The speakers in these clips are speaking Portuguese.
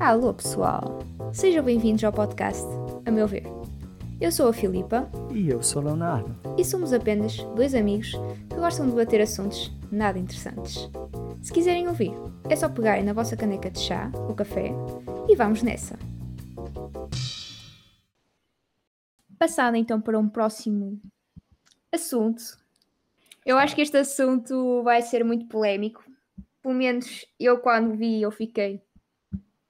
Alô pessoal, sejam bem-vindos ao podcast A Meu Ver. Eu sou a Filipa E eu sou o Leonardo. e somos apenas dois amigos que gostam de debater assuntos nada interessantes. Se quiserem ouvir, é só pegarem na vossa caneca de chá ou café e vamos nessa. Passado então para um próximo assunto. Eu acho que este assunto vai ser muito polémico. Pelo menos eu quando vi eu fiquei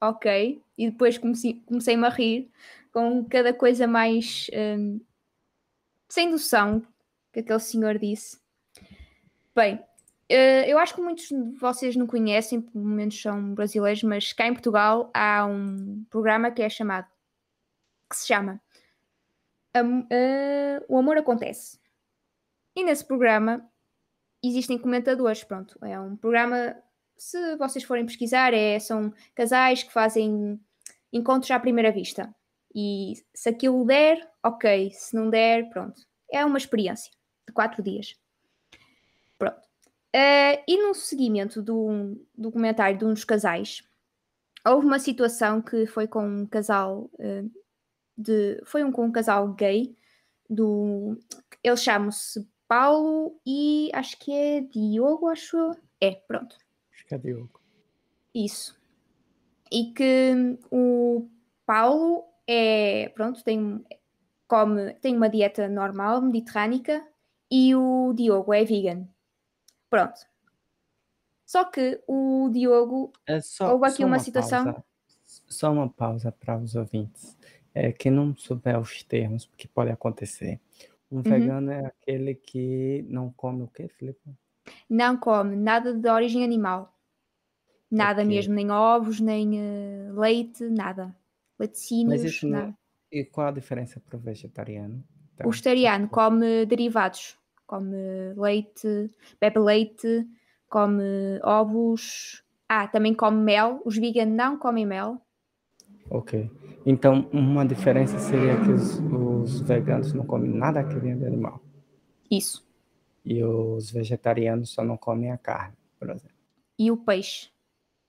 ok e depois comecei- comecei-me a rir com cada coisa mais hum, sem noção que aquele senhor disse. Bem, eh, eu acho que muitos de vocês não conhecem, pelo menos são brasileiros, mas cá em Portugal há um programa que é chamado, que se chama Am- eh, O Amor Acontece. E nesse programa existem comentadores, pronto, é um programa, se vocês forem pesquisar, é, são casais que fazem encontros à primeira vista. E se aquilo der, ok. Se não der, pronto. É uma experiência de quatro dias. Pronto. Eh, e no seguimento do, do comentário de um dos casais, houve uma situação que foi com um casal eh, de. Foi um, com um casal gay do. Eles chamam-se Paulo e acho que é Diogo, acho eu. É, pronto. Diogo. Isso. E que o Paulo é, pronto, tem, come, tem uma dieta normal, mediterrânica, e o Diogo é vegan. Pronto. Só que o Diogo, É só, Houve aqui só uma situação- pausa. Só uma pausa para os ouvintes. É, quem não souber os termos, porque pode acontecer. Uhum. Um vegano é aquele que não come o quê, Felipe? não come nada de origem animal. Nada Ok. mesmo, nem ovos, nem eh, leite, nada. Laticínios, Mas isso não- nada. E qual a diferença para o vegetariano? Então, O vegetariano come derivados, come leite, bebe leite, come ovos. Ah, também come mel. Os veganos não comem mel. Ok. Então, uma diferença seria que os, os veganos não comem nada que vem de animal. Isso. E os vegetarianos só não comem a carne, por exemplo. E o peixe.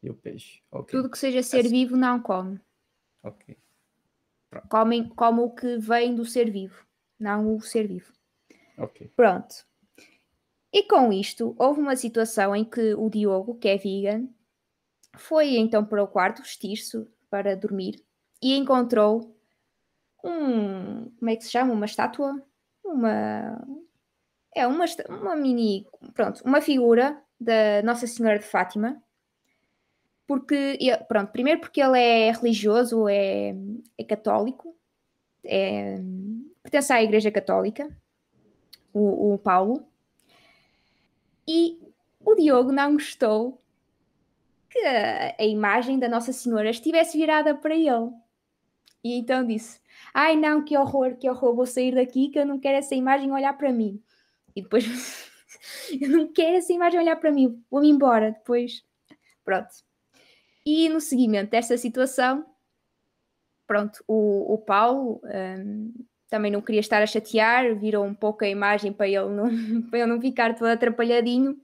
E o peixe. Ok. Tudo que seja ser vivo não come. Ok. Comem, come o que vem do ser vivo, não o ser vivo. Ok. Pronto. E com isto, houve uma situação em que o Diogo, que é vegan, foi então para o quarto vestir-se para dormir e encontrou um. Como é que se chama? Uma estátua? Uma. É uma, uma mini. Pronto, uma figura da Nossa Senhora de Fátima. Porque, pronto, primeiro porque ele é religioso, é, é católico, é, pertence à Igreja Católica o, o Paulo. E o Diogo não gostou que a imagem da Nossa Senhora estivesse virada para ele. E então disse: Ai não, que horror, que horror, vou sair daqui que eu não quero essa imagem olhar para mim. E depois, eu não quero essa imagem olhar para mim, vou-me embora. Depois, pronto. E no seguimento desta situação, pronto, o, o Paulo hum, também não queria estar a chatear, virou um pouco a imagem para ele não, para ele não ficar todo atrapalhadinho.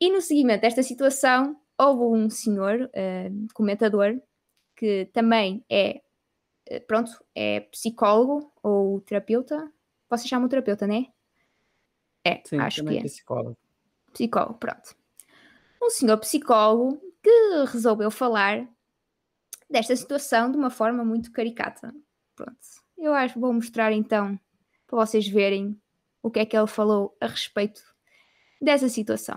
E no seguimento desta situação, houve um senhor, eh, comentador, que também é, eh, pronto, é psicólogo ou terapeuta. Vocês chamam terapeuta, né? É, Sim, acho que é. psicólogo. Psicólogo, pronto. Um senhor psicólogo que resolveu falar desta situação de uma forma muito caricata. Pronto. Eu acho que vou mostrar então para vocês verem o que é que ele falou a respeito dessa situação.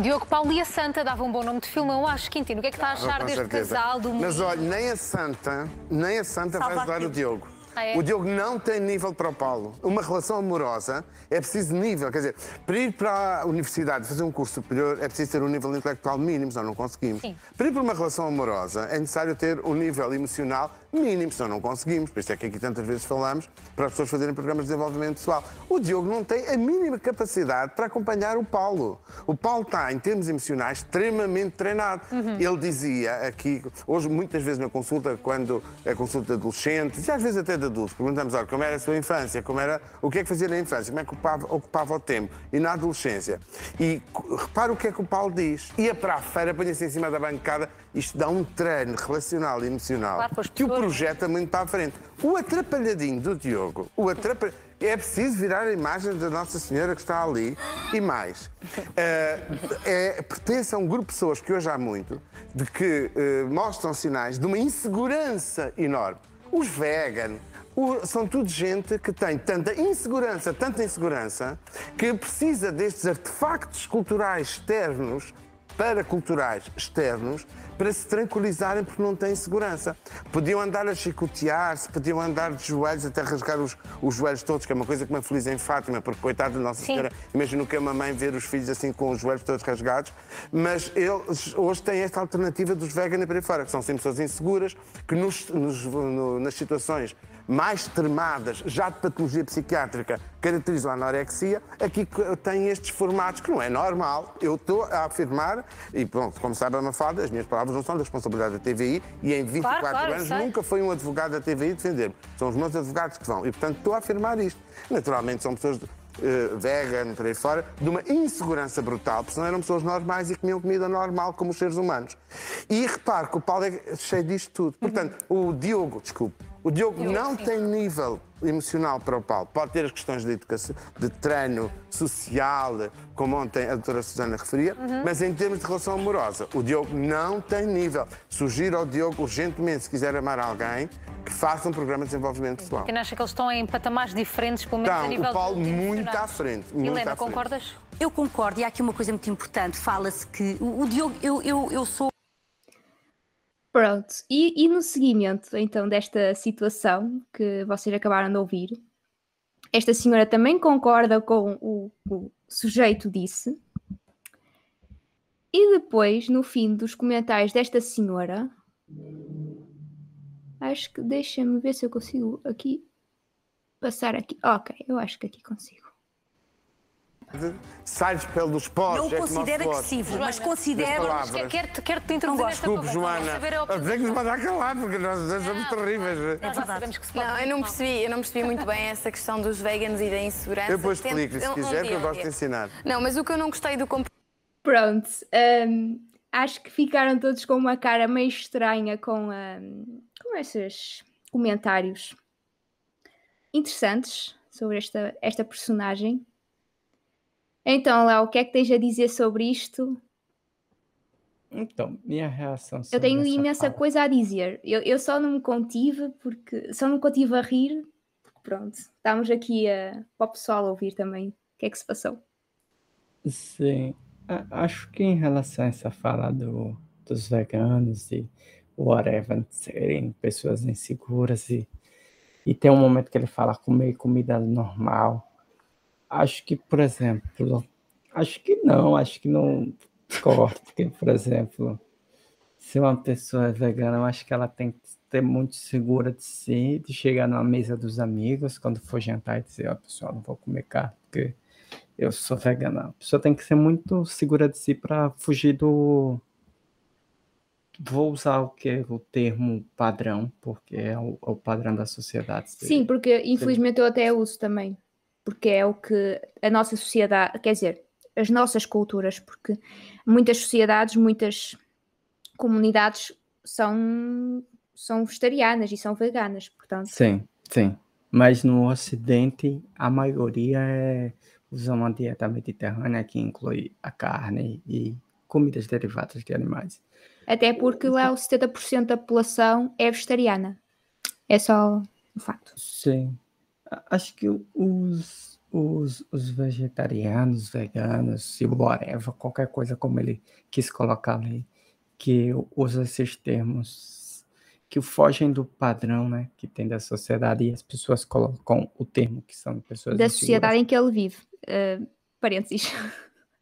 Diogo Paulo e a Santa dava um bom nome de filme, eu acho. Quintino, o que é que está a achar Com deste certeza. casal do Mas olha, nem a Santa, nem a Santa vai Salva ajudar aquilo. o Diogo. Ah, é? O Diogo não tem nível para o Paulo. Uma relação amorosa é preciso nível. Quer dizer, para ir para a universidade fazer um curso superior é preciso ter um nível intelectual mínimo, senão não conseguimos. Sim. Para ir para uma relação amorosa é necessário ter um nível emocional mínimo, senão não conseguimos. Por isso é que aqui tantas vezes falamos para as pessoas fazerem programas de desenvolvimento pessoal. O Diogo não tem a mínima capacidade para acompanhar o Paulo. O Paulo está, em termos emocionais, extremamente treinado. Ele dizia aqui, hoje, muitas vezes na consulta, quando a consulta de adolescentes, e às vezes até de adultos, perguntamos, olha, como era a sua infância, como era, o que é que fazia na infância, como é que ocupava, ocupava o tempo, e na adolescência. E repara o que é que o Paulo diz. Ia para a feira, põe-se em cima da bancada, isto dá um treino relacional e emocional Claro, que o projeta muito para a frente. O atrapalhadinho do Diogo, o atrapalhadinho, é preciso virar a imagem da Nossa Senhora que está ali e mais. Eh, é, pertence a um grupo de pessoas que hoje há muito, de que eh, mostram sinais de uma insegurança enorme. Os vegan, o- são tudo gente que tem tanta insegurança, tanta insegurança, que precisa destes artefactos culturais externos, paraculturais externos, para se tranquilizarem porque não têm segurança. Podiam andar a chicotear-se, podiam andar de joelhos até rasgar os, os joelhos todos, que é uma coisa que me aflige em Fátima, porque coitada de Nossa Sim. Senhora, imagino que é uma mãe ver os filhos assim com os joelhos todos rasgados, mas eles hoje têm esta alternativa dos vegan e para fora, que são sempre pessoas inseguras, que nos- nos- no- nas situações mais extremadas, já de patologia psiquiátrica, caracterizam a anorexia, aqui têm estes formatos que não é normal. Eu estou a afirmar, e pronto, como sabe a Mafalda, as minhas palavras não são da responsabilidade da TVI, e em 24 Claro, claro, anos sei. nunca foi um advogado da TVI defender-me. São os meus advogados que vão. E, portanto, estou a afirmar isto. Naturalmente, são pessoas eh, vegan, por aí fora, de uma insegurança brutal, porque senão eram pessoas normais e comiam comida normal, como os seres humanos. E repare que o Paulo é cheio disto tudo. Portanto, o Diogo, desculpe, o Diogo não tem nível emocional para o Paulo. Pode ter as questões de educação, de treino social, como ontem a doutora Susana referia, mas em termos de relação amorosa, o Diogo não tem nível. Sugiro ao Diogo urgentemente, se quiser amar alguém, que faça um programa de desenvolvimento pessoal. Quem acha que eles estão em patamares diferentes, pelo menos a Então, nível o Paulo muito à frente. Muito Helena, à frente. concordas? Eu concordo, e há aqui uma coisa muito importante. Fala-se que o o Diogo, eu, eu, eu sou Pronto, e, e no seguimento então desta situação que vocês acabaram de ouvir, esta senhora também concorda com o, o sujeito disse, e depois, no fim dos comentários desta senhora, acho que deixa-me ver se eu consigo aqui passar aqui. Ok, eu acho que aqui consigo. Sais pelos poros. não é considero agressivo, mas considero. Quero-te quero -te introduzir Não nesta Desculpe. Joana. Dizer que nos mandar calar, porque nós somos terríveis. Já verdade. Não, eu não percebi, eu não percebi muito bem essa questão dos vegans e da insegurança. Eu depois Tento- explico, se quiser, que eu gosto de ensinar. Não, mas o que eu não gostei do Pronto, hum, acho que ficaram todos com uma cara meio estranha com, hum, com esses comentários interessantes sobre esta, esta personagem. Então, Léo, o que é que tens a dizer sobre isto? Então, minha reação Eu tenho imensa fala- coisa a dizer. Eu, eu só não me contive porque só não me contive a rir. porque Pronto, estamos aqui a, para o pessoal ouvir também o que é que se passou. Sim, a- acho que em relação a essa fala do, dos veganos e whatever, serem pessoas inseguras e, e tem um momento que ele fala comer comida normal. Acho que, por exemplo, acho que não, acho que não discordo, porque, por exemplo, se uma pessoa é vegana, eu acho que ela tem que ter muito segura de si, de chegar na mesa dos amigos, quando for jantar e dizer, ó, pessoal, não vou comer carne, porque eu sou vegana. A pessoa tem que ser muito segura de si para fugir do. Vou usar o que? O termo padrão, porque é o, o padrão da sociedade. Sim, porque infelizmente eu até uso também, porque é o que a nossa sociedade, quer dizer, as nossas culturas, porque muitas sociedades, muitas comunidades são, são vegetarianas e são veganas, portanto. Sim, sim. Mas no Ocidente, a maioria é, usa uma dieta mediterrânea que inclui a carne e comidas derivadas de animais. Até porque lá o 70% da população é vegetariana. É só um facto. Sim. Acho que os, os, os vegetarianos, veganos e whatever, qualquer coisa como ele quis colocar ali, que usa esses termos que fogem do padrão, né, que tem da sociedade e as pessoas colocam o termo que são pessoas Da sociedade em que ele vive. Uh, parênteses.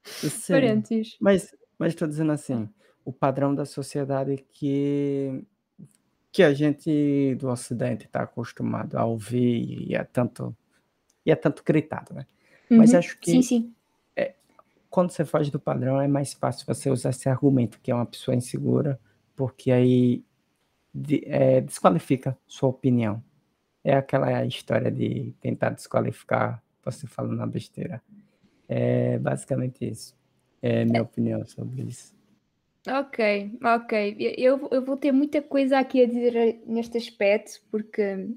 Sim. Parênteses. Mas mas estou dizendo assim, o padrão da sociedade que que a gente do Ocidente está acostumado a ouvir e é tanto e é tanto gritado, né? Mas Uhum. acho que Sim, sim. quando você foge do padrão é mais fácil você usar esse argumento que é uma pessoa insegura, porque aí de- é, desqualifica sua opinião. é aquela história de tentar desqualificar você falando uma besteira. É basicamente isso. É minha opinião sobre isso. Ok, ok. Eu, eu vou ter muita coisa aqui a dizer neste aspecto, porque.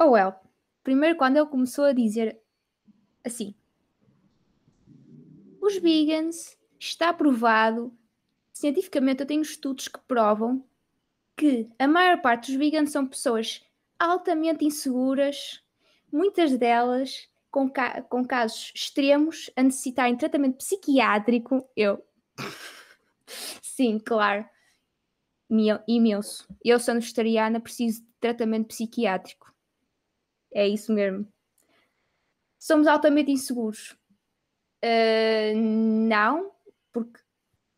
Oh, well. Primeiro, quando ele começou a dizer assim: os vegans, está provado, cientificamente, eu tenho estudos que provam que a maior parte dos vegans são pessoas altamente inseguras, muitas delas com, ca com casos extremos a necessitarem tratamento psiquiátrico. Eu. Sim, claro. Imenso. Eu, sendo vegetariana, preciso de tratamento psiquiátrico. É isso mesmo. Somos altamente inseguros. Uh, não, porque,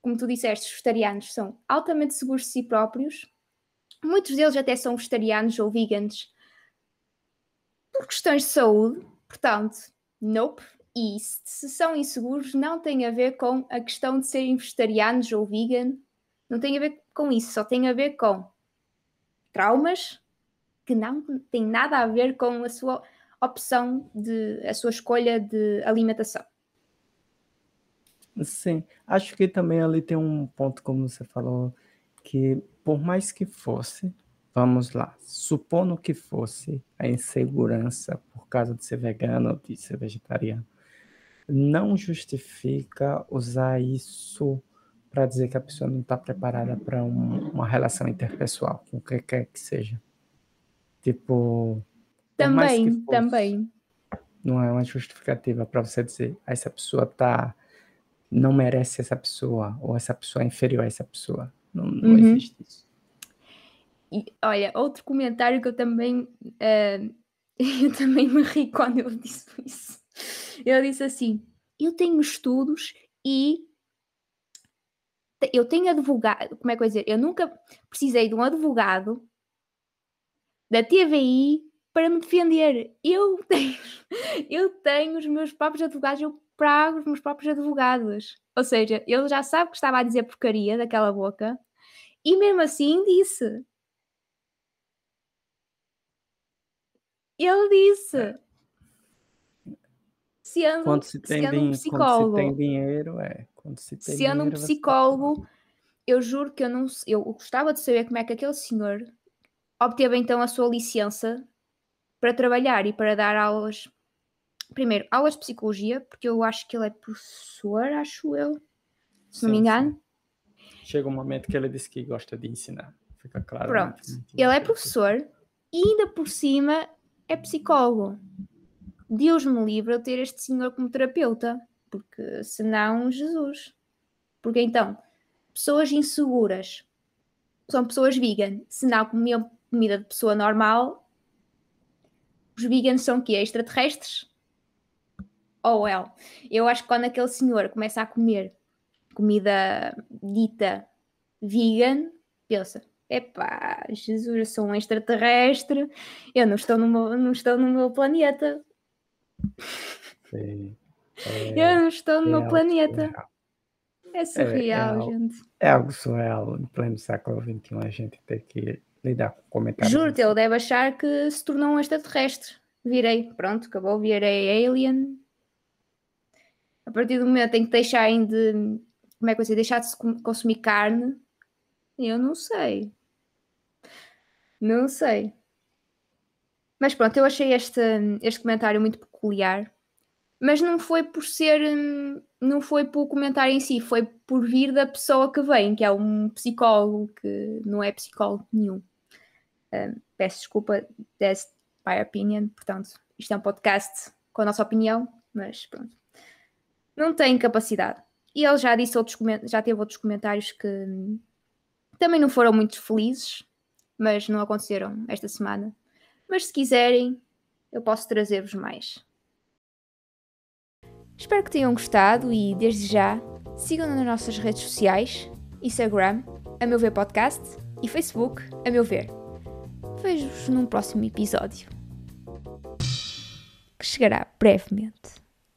como tu disseste, os vegetarianos são altamente seguros de si próprios. Muitos deles até são vegetarianos ou veganos por questões de saúde. Portanto, nope. E se são inseguros, não tem a ver com a questão de serem vegetarianos ou vegan. Não tem a ver com isso. Só tem a ver com traumas que não têm nada a ver com a sua opção de a sua escolha de alimentação. Sim, acho que também ali tem um ponto, como você falou, que por mais que fosse, vamos lá, supondo que fosse a insegurança por causa de ser vegano ou de ser vegetariano, não justifica usar isso para dizer que a pessoa não está preparada para um, uma relação interpessoal, com o que quer que seja. Tipo. Também, fosse, também. Não é uma justificativa para você dizer, ah, essa pessoa tá não merece essa pessoa, ou essa pessoa é inferior a essa pessoa. Não, não uhum. existe isso. E, olha, outro comentário que eu também uh, eu também me ri quando eu disse isso. Ele disse assim: eu tenho estudos e eu tenho advogado, como é que eu vou dizer? Eu nunca precisei de um advogado da TVI para me defender. Eu tenho, eu tenho os meus próprios advogados, eu prago os meus próprios advogados. Ou seja, ele já sabe que estava a dizer porcaria daquela boca e mesmo assim disse. Ele disse. É. Sendo, quando se tem, sendo um psicólogo. Quando se tem dinheiro, é. Quando se tem sendo dinheiro, um psicólogo, eu juro que eu não eu gostava de saber como é que aquele senhor obteve então a sua licença para trabalhar e para dar aulas primeiro, aulas de psicologia, porque eu acho que ele é professor, acho eu, se sim, não me engano. Sim. Chega um momento que ele disse que gosta de ensinar, fica claro. Pronto, ele é professor e ainda por cima é psicólogo. Deus me livre eu ter este senhor como terapeuta, porque senão, Jesus. Porque então, pessoas inseguras são pessoas vegan, se não comiam comida de pessoa normal, os veganos são o quê? Extraterrestres? oh well. Eu acho que quando aquele senhor começa a comer comida dita vegan, pensa, epá, Jesus, eu sou um extraterrestre, eu não estou no meu, não estou no meu planeta. Sim. É, eu não estou no é meu planeta. Surreal. É surreal, é, é gente. É algo surreal. Em pleno século XXI, a gente tem que lidar com comentários. Juro-te, ele deve achar que se tornou um extraterrestre. Virei, pronto, acabou, virei alien, a partir do momento em que deixarem de. Como é que eu sei? Deixar de consumir carne, eu não sei. Não sei. Mas pronto, eu achei este, este comentário muito peculiar. Mas não foi por ser. Não foi por comentário em si, foi por vir da pessoa que vem, que é um psicólogo que não é psicólogo nenhum. Um, peço desculpa, that's my opinion. Portanto, isto é um podcast com a nossa opinião, mas pronto não tem capacidade. E ele já disse outros já teve outros comentários que também não foram muito felizes, mas não aconteceram esta semana. Mas se quiserem, eu posso trazer-vos mais. Espero que tenham gostado e, desde já, sigam-nos nas nossas redes sociais: Instagram, a meu ver podcast e Facebook, a meu ver. Vejo-vos num próximo episódio que chegará brevemente.